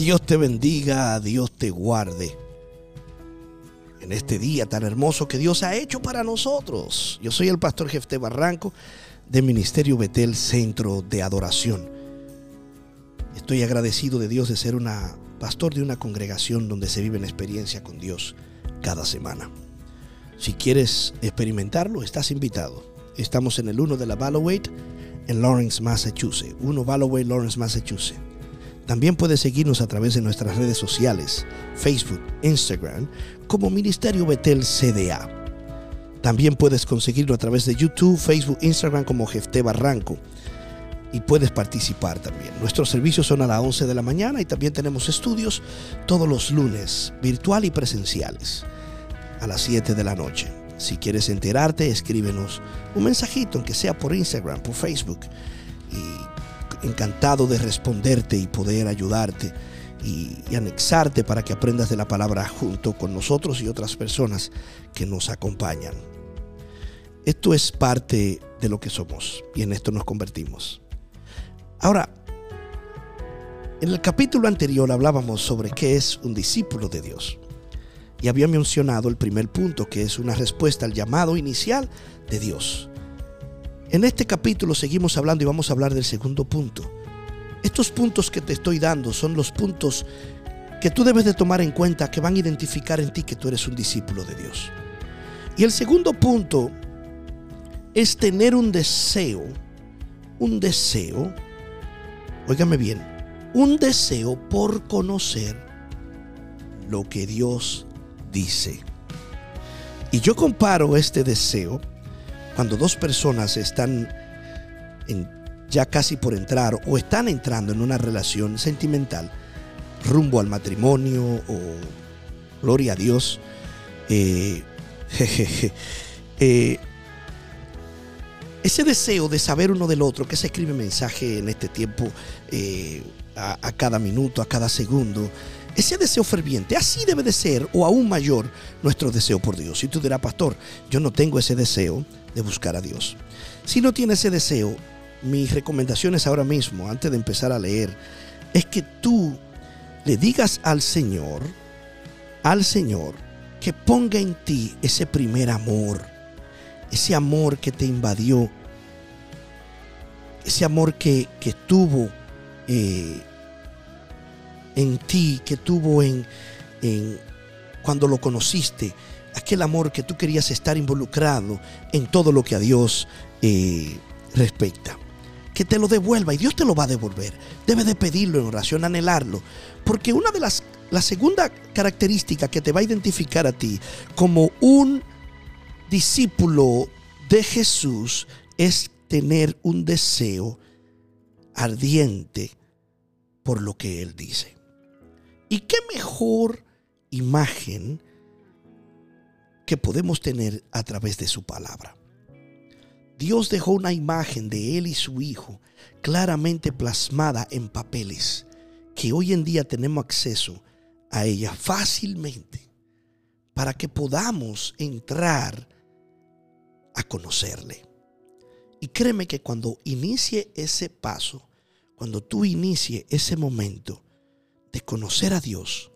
Dios te bendiga, Dios te guarde. En este día tan hermoso que Dios ha hecho para nosotros. Yo soy el pastor Jefte Barranco de Ministerio Betel Centro de Adoración. Estoy agradecido de Dios de ser una pastor de una congregación donde se vive la experiencia con Dios cada semana. Si quieres experimentarlo, estás invitado. Estamos en el 1 de la Balloway en Lawrence, Massachusetts. 1 Balloway, Lawrence, Massachusetts. También puedes seguirnos a través de nuestras redes sociales, Facebook, Instagram, como Ministerio Betel CDA. También puedes conseguirlo a través de YouTube, Facebook, Instagram como Jefte Barranco. Y puedes participar también. Nuestros servicios son a las 11 de la mañana y también tenemos estudios todos los lunes, virtual y presenciales, a las 7 de la noche. Si quieres enterarte, escríbenos un mensajito, aunque sea por Instagram, por Facebook. Encantado de responderte y poder ayudarte y, anexarte para que aprendas de la palabra junto con nosotros y otras personas que nos acompañan. Esto es parte de lo que somos y en esto nos convertimos. Ahora, en el capítulo anterior hablábamos sobre qué es un discípulo de Dios. Y había mencionado el primer punto, que es una respuesta al llamado inicial de Dios. En este capítulo seguimos hablando y vamos a hablar del segundo punto. Estos puntos que te estoy dando son los puntos que tú debes de tomar en cuenta que van a identificar en ti que tú eres un discípulo de Dios. Y el segundo punto es tener un deseo, un deseo, óigame bien, un deseo por conocer lo que Dios dice. Y yo comparo este deseo cuando dos personas están ya casi por entrar o están entrando en una relación sentimental rumbo al matrimonio o gloria a Dios, eh, eh, ese deseo de saber uno del otro, que se escribe mensaje en este tiempo eh, a, cada minuto, a cada segundo, ese deseo ferviente, así debe de ser o aún mayor nuestro deseo por Dios. Y tú dirás, pastor, yo no tengo ese deseo, de buscar a Dios. Si no tienes ese deseo, mis recomendaciones ahora mismo, antes de empezar a leer, es que tú le digas al Señor, al Señor, que ponga en ti ese primer amor, ese amor que te invadió, ese amor que, que tuvo eh, en ti, que tuvo en, en cuando lo conociste, aquel amor que tú querías estar involucrado en todo lo que a Dios eh, respecta. Que te lo devuelva y Dios te lo va a devolver. Debes de pedirlo en oración, anhelarlo. Porque una de las, la segunda característica que te va a identificar a ti como un discípulo de Jesús es tener un deseo ardiente por lo que Él dice. ¿Y qué mejor imagen que podemos tener a través de su palabra. Dios dejó una imagen de Él y su Hijo claramente plasmada en papeles que hoy en día tenemos acceso a ella fácilmente para que podamos entrar a conocerle. Y créeme que cuando inicie ese paso, cuando tú inicie ese momento de conocer a Dios,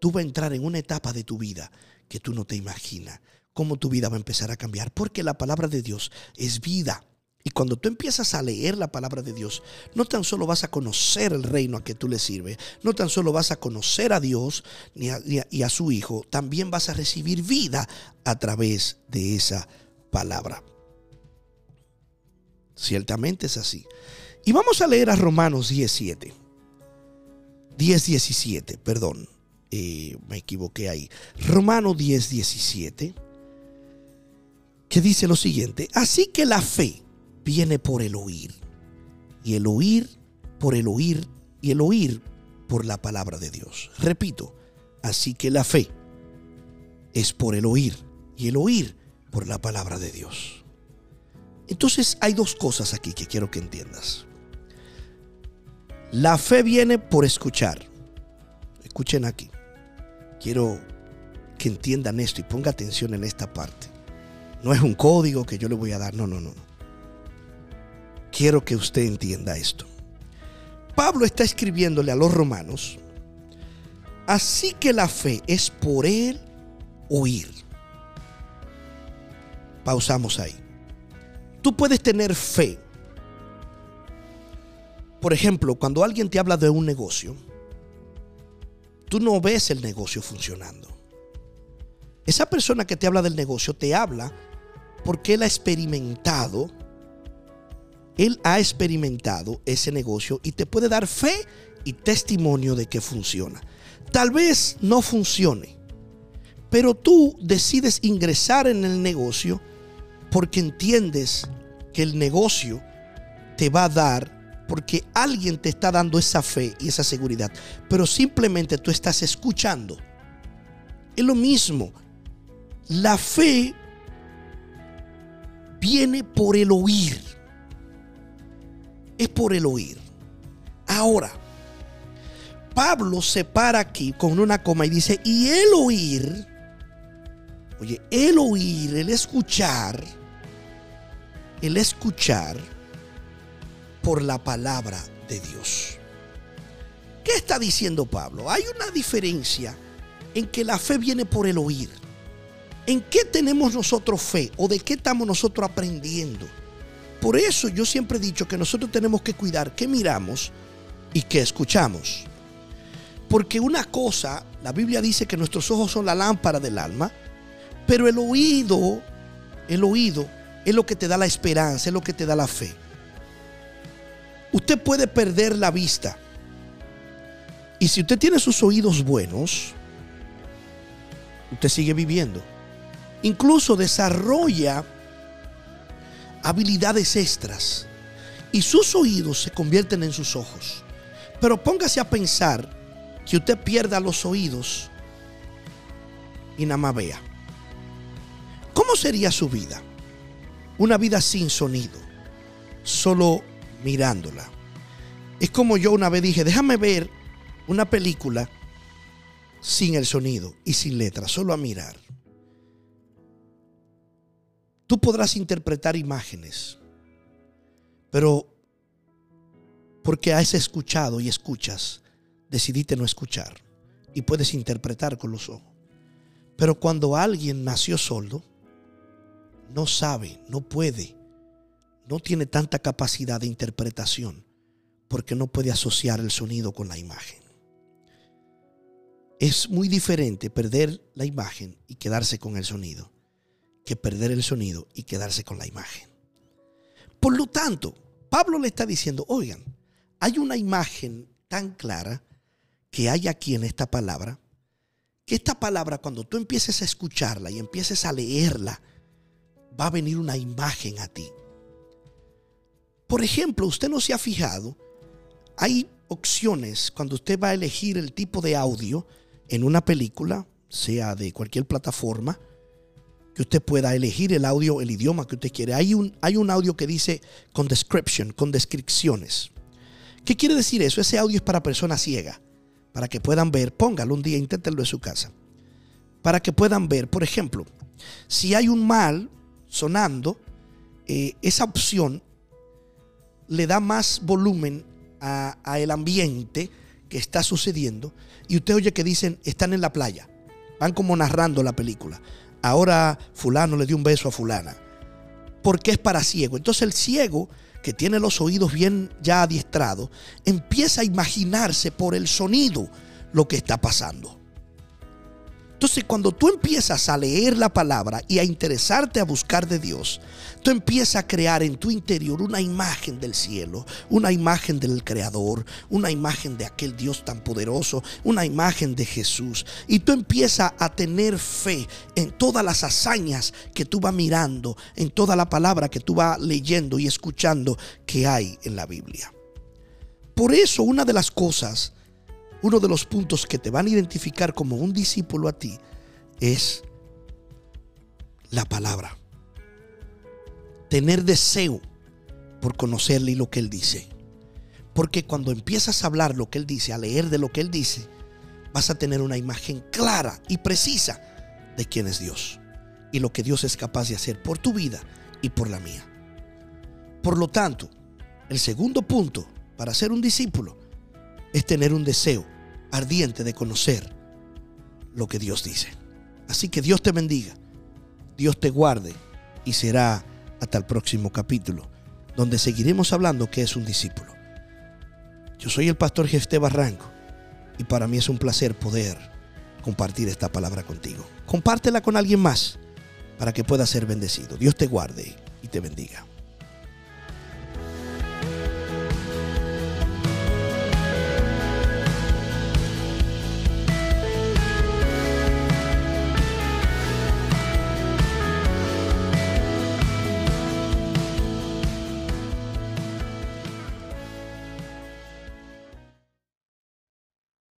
tú vas a entrar en una etapa de tu vida que tú no te imaginas cómo tu vida va a empezar a cambiar. Porque la palabra de Dios es vida. Y cuando tú empiezas a leer la palabra de Dios, no tan solo vas a conocer el reino a que tú le sirves, no tan solo vas a conocer a Dios ni y a su Hijo, también vas a recibir vida a través de esa palabra. Ciertamente es así. Y vamos a leer a Romanos 17. 10, 17, perdón. Eh, me equivoqué ahí. Romano 10, 17, que dice lo siguiente, así que la fe viene por el oír, y el oír por el oír, y el oír por la palabra de Dios. Repito, así que la fe es por el oír, y el oír por la palabra de Dios. Entonces hay dos cosas aquí que quiero que entiendas. La fe viene por escuchar. Escuchen aquí. Quiero que entiendan esto y ponga atención en esta parte. No es un código que yo le voy a dar, no, no, no. Quiero que usted entienda esto. Pablo está escribiéndole a los romanos Así que la fe es por el oír. Pausamos ahí. Tú puedes tener fe. Por ejemplo, cuando alguien te habla de un negocio, tú no ves el negocio funcionando. Esa persona que te habla del negocio te habla porque él ha experimentado, él ha experimentado ese negocio y te puede dar fe y testimonio de que funciona. Tal vez no funcione, pero tú decides ingresar en el negocio porque entiendes que el negocio te va a dar, porque alguien te está dando esa fe y esa seguridad, pero simplemente tú estás escuchando. Es lo mismo. La fe viene por el oír. Es por el oír. Ahora, Pablo se para aquí con una coma y dice, y el oír, oye, el oír, el escuchar, el escuchar por la palabra de Dios. ¿Qué está diciendo Pablo? Hay una diferencia en que la fe viene por el oír. ¿En qué tenemos nosotros fe o de qué estamos nosotros aprendiendo? Por eso yo siempre he dicho que nosotros tenemos que cuidar qué miramos y qué escuchamos. Porque una cosa, la Biblia dice que nuestros ojos son la lámpara del alma, pero el oído, el oído es lo que te da la esperanza, es lo que te da la fe. Usted puede perder la vista. Y si usted tiene sus oídos buenos, usted sigue viviendo incluso desarrolla habilidades extras y sus oídos se convierten en sus ojos. Pero póngase a pensar que usted pierda los oídos y nada más vea. ¿Cómo sería su vida? Una vida sin sonido, solo mirándola. Es como yo una vez dije, déjame ver una película sin el sonido y sin letra, solo a mirar. Tú podrás interpretar imágenes, pero porque has escuchado y escuchas, decidiste no escuchar y puedes interpretar con los ojos. Pero cuando alguien nació solo, no sabe, no puede, no tiene tanta capacidad de interpretación porque no puede asociar el sonido con la imagen. Es muy diferente perder la imagen y quedarse con el sonido que perder el sonido y quedarse con la imagen. Por lo tanto, Pablo le está diciendo, oigan, hay una imagen tan clara que hay aquí en esta palabra, que esta palabra cuando tú empieces a escucharla y empieces a leerla, va a venir una imagen a ti. Por ejemplo, usted no se ha fijado, hay opciones cuando usted va a elegir el tipo de audio en una película, sea de cualquier plataforma, que usted pueda elegir el audio, el idioma que usted quiere. Hay un, hay un audio que dice con description, con descripciones. ¿Qué quiere decir eso? Ese audio es para personas ciegas, para que puedan ver. Póngalo un día, inténtenlo en su casa. Para que puedan ver, por ejemplo, si hay un mal sonando, eh, esa opción le da más volumen a, el ambiente que está sucediendo y usted oye que dicen están en la playa. Van como narrando la película ahora fulano le dio un beso a fulana, porque es para ciego. Entonces el ciego, que tiene los oídos bien ya adiestrados, empieza a imaginarse por el sonido lo que está pasando. Entonces, cuando tú empiezas a leer la palabra y a interesarte a buscar de Dios, tú empiezas a crear en tu interior una imagen del cielo, una imagen del Creador, una imagen de aquel Dios tan poderoso, una imagen de Jesús. Y tú empiezas a tener fe en todas las hazañas que tú vas mirando, en toda la palabra que tú vas leyendo y escuchando que hay en la Biblia. Por eso, una de las cosas uno de los puntos que te van a identificar como un discípulo a ti es la palabra. Tener deseo por conocerle y lo que él dice. Porque cuando empiezas a hablar lo que él dice, a leer de lo que él dice, vas a tener una imagen clara y precisa de quién es Dios y lo que Dios es capaz de hacer por tu vida y por la mía. Por lo tanto, el segundo punto para ser un discípulo es tener un deseo ardiente de conocer lo que Dios dice. Así que Dios te bendiga, Dios te guarde y será hasta el próximo capítulo, donde seguiremos hablando que es un discípulo. Yo soy el pastor Jefté Barranco y para mí es un placer poder compartir esta palabra contigo. Compártela con alguien más para que pueda ser bendecido. Dios te guarde y te bendiga.